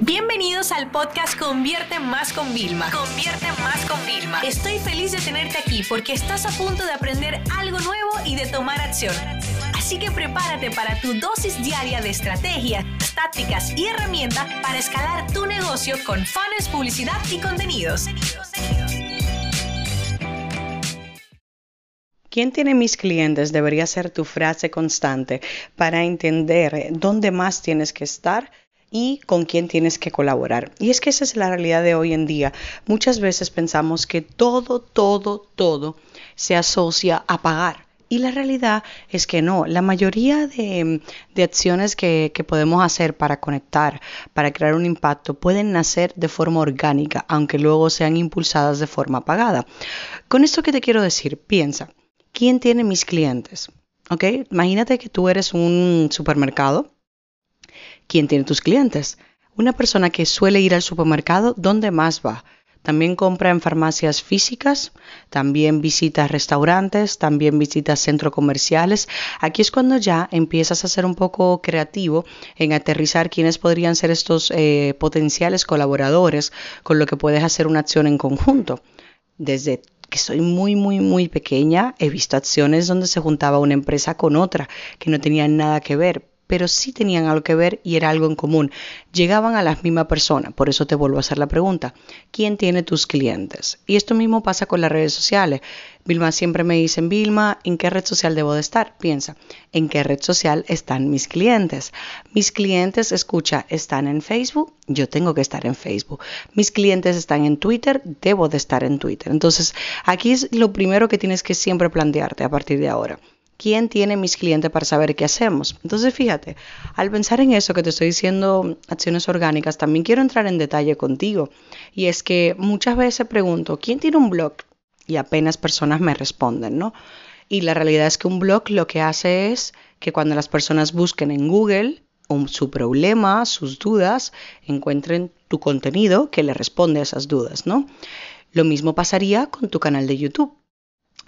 Bienvenidos al podcast Convierte Más con Vilma. Convierte Más con Vilma. Estoy feliz de tenerte aquí porque estás a punto de aprender algo nuevo y de tomar acción. Así que prepárate para tu dosis diaria de estrategias, tácticas y herramientas para escalar tu negocio con fans, publicidad y contenidos. ¿Quién tiene mis clientes? Debería ser tu frase constante para entender dónde más tienes que estar y con quién tienes que colaborar. Y es que esa es la realidad de hoy en día. Muchas veces pensamos que todo, todo, todo se asocia a pagar. Y la realidad es que no, la mayoría de, acciones que, que, podemos hacer para conectar, para crear un impacto, pueden nacer de forma orgánica, aunque luego sean impulsadas de forma pagada. Con esto que te quiero decir, piensa, ¿quién tiene mis clientes? ¿Ok? Imagínate que tú eres un supermercado ¿Quién tiene tus clientes? Una persona que suele ir al supermercado, ¿dónde más va? También compra en farmacias físicas, también visita restaurantes, también visita centros comerciales. Aquí es cuando ya empiezas a ser un poco creativo en aterrizar quiénes podrían ser estos eh, potenciales colaboradores con lo que puedes hacer una acción en conjunto. Desde que soy muy, muy, muy pequeña, he visto acciones donde se juntaba una empresa con otra que no tenían nada que ver, pero sí tenían algo que ver y era algo en común. Llegaban a la misma persona. Por eso te vuelvo a hacer la pregunta. ¿Quién tiene tus clientes? Y esto mismo pasa con las redes sociales. Vilma siempre me dicen, Vilma, ¿en qué red social debo de estar? Piensa, ¿en qué red social están mis clientes? Mis clientes, escucha, están en Facebook, yo tengo que estar en Facebook. Mis clientes están en Twitter, debo de estar en Twitter. Entonces, aquí es lo primero que tienes que siempre plantearte a partir de ahora. ¿Quién tiene mis clientes para saber qué hacemos? Entonces, fíjate, al pensar en eso que te estoy diciendo, acciones orgánicas, también quiero entrar en detalle contigo. Y es que muchas veces pregunto, ¿quién tiene un blog? Y apenas personas me responden, ¿no? Y la realidad es que un blog lo que hace es que cuando las personas busquen en Google su problema, sus dudas, encuentren tu contenido que le responde a esas dudas, ¿no? Lo mismo pasaría con tu canal de YouTube.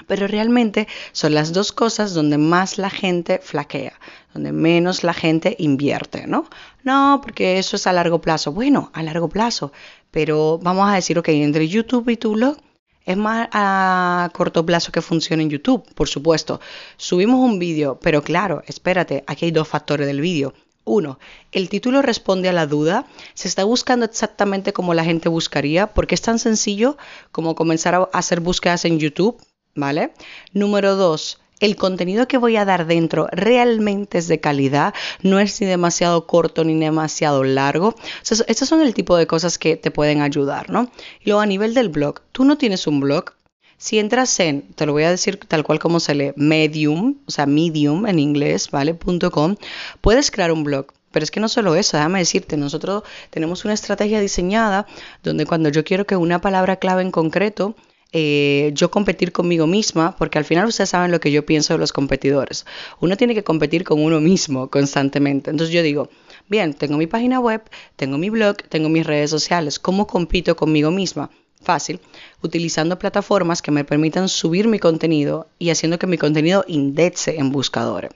Pero realmente son las dos cosas donde más la gente flaquea, donde menos la gente invierte, ¿no? No, porque eso es a largo plazo. Bueno, a largo plazo, pero vamos a decir, ok, entre YouTube y tu blog, es más a corto plazo que funcione en YouTube, por supuesto. Subimos un vídeo, pero claro, espérate, aquí hay dos factores del vídeo. Uno, el título responde a la duda, se está buscando exactamente como la gente buscaría, porque es tan sencillo como comenzar a hacer búsquedas en YouTube ¿vale? Número dos, el contenido que voy a dar dentro realmente es de calidad, no es ni demasiado corto ni demasiado largo. estos son el tipo de cosas que te pueden ayudar, ¿no? Y luego a nivel del blog, tú no tienes un blog. Si entras en, te lo voy a decir tal cual como se lee, Medium, o sea, Medium en inglés, ¿vale? .com, puedes crear un blog. Pero es que no solo eso, déjame decirte, nosotros tenemos una estrategia diseñada donde cuando yo quiero que una palabra clave en concreto eh, yo competir conmigo misma, porque al final ustedes saben lo que yo pienso de los competidores. Uno tiene que competir con uno mismo constantemente. Entonces yo digo, bien, tengo mi página web, tengo mi blog, tengo mis redes sociales. ¿Cómo compito conmigo misma? Fácil, utilizando plataformas que me permitan subir mi contenido y haciendo que mi contenido indexe en buscadores.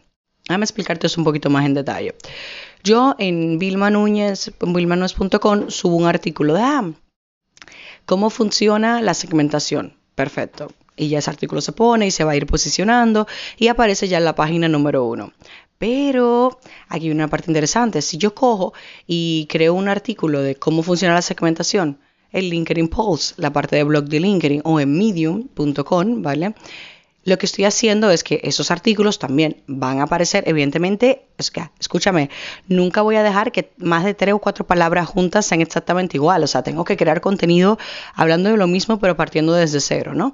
Déjame explicarte eso un poquito más en detalle. Yo en Vilma Núñez, subo un artículo de, ah, ¿Cómo funciona la segmentación? Perfecto. Y ya ese artículo se pone y se va a ir posicionando y aparece ya en la página número uno. Pero aquí hay una parte interesante. Si yo cojo y creo un artículo de cómo funciona la segmentación, en LinkedIn Pulse, la parte de blog de LinkedIn o en medium.com, ¿vale? Lo que estoy haciendo es que esos artículos también van a aparecer, evidentemente, escúchame, nunca voy a dejar que más de tres o cuatro palabras juntas sean exactamente igual, o sea, tengo que crear contenido hablando de lo mismo, pero partiendo desde cero, ¿no?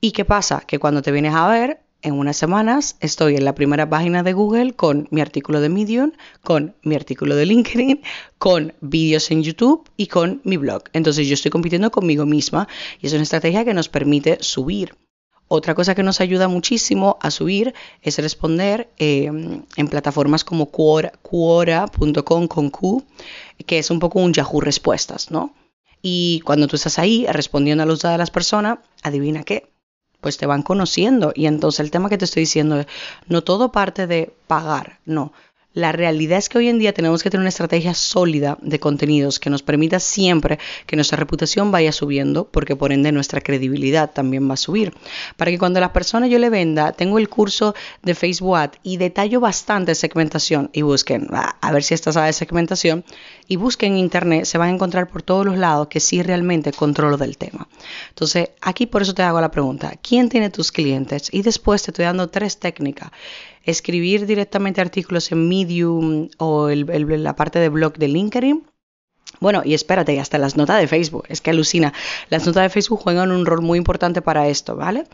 ¿Y qué pasa? Que cuando te vienes a ver, en unas semanas estoy en la primera página de Google con mi artículo de Medium, con mi artículo de LinkedIn, con vídeos en YouTube y con mi blog. Entonces yo estoy compitiendo conmigo misma y es una estrategia que nos permite subir otra cosa que nos ayuda muchísimo a subir es responder em, en plataformas como Quora.com con Q, que es un poco un Yahoo Respuestas, ¿no? Y cuando tú estás ahí respondiendo a los de las personas, adivina qué, pues te van conociendo. Y entonces el tema que te estoy diciendo es, no todo parte de pagar, no. La realidad es que hoy en día tenemos que tener una estrategia sólida de contenidos que nos permita siempre que nuestra reputación vaya subiendo, porque por ende nuestra credibilidad también va a subir. Para que cuando la persona yo le venda, tengo el curso de Facebook y detallo bastante segmentación y busquen, a ver si esta sabe segmentación, y busquen en internet, se van a encontrar por todos los lados que sí realmente controlo del tema. Entonces, aquí por eso te hago la pregunta, ¿quién tiene tus clientes? Y después te estoy dando tres técnicas escribir directamente artículos en Medium o la parte de blog de LinkedIn. Bueno, y espérate, hasta las notas de Facebook, es que alucina. Las notas de Facebook juegan un rol muy importante para esto, ¿vale?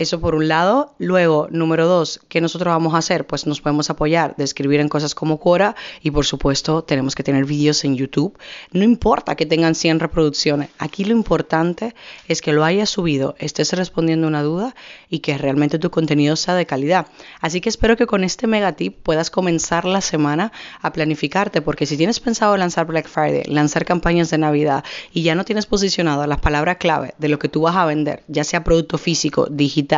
Eso por un lado. Luego, número dos, ¿qué nosotros vamos a hacer? Pues nos podemos apoyar de escribir en cosas como Quora y por supuesto tenemos que tener vídeos en YouTube. No importa que tengan 100 reproducciones. Aquí lo importante es que lo hayas subido, estés respondiendo una duda y que realmente tu contenido sea de calidad. Así que espero que con este mega tip puedas comenzar la semana a planificarte porque si tienes pensado lanzar Black Friday, lanzar campañas de Navidad y ya no tienes posicionado las palabras clave de lo que tú vas a vender, ya sea producto físico, digital,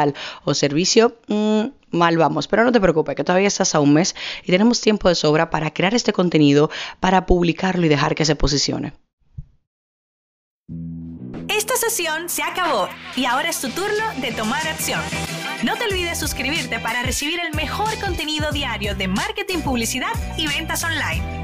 o servicio, mm, mal vamos. Pero no te preocupes, que todavía estás a un mes y tenemos tiempo de sobra para crear este contenido, para publicarlo y dejar que se posicione. Esta sesión se acabó y ahora es tu turno de tomar acción. No te olvides suscribirte para recibir el mejor contenido diario de marketing, publicidad y ventas online.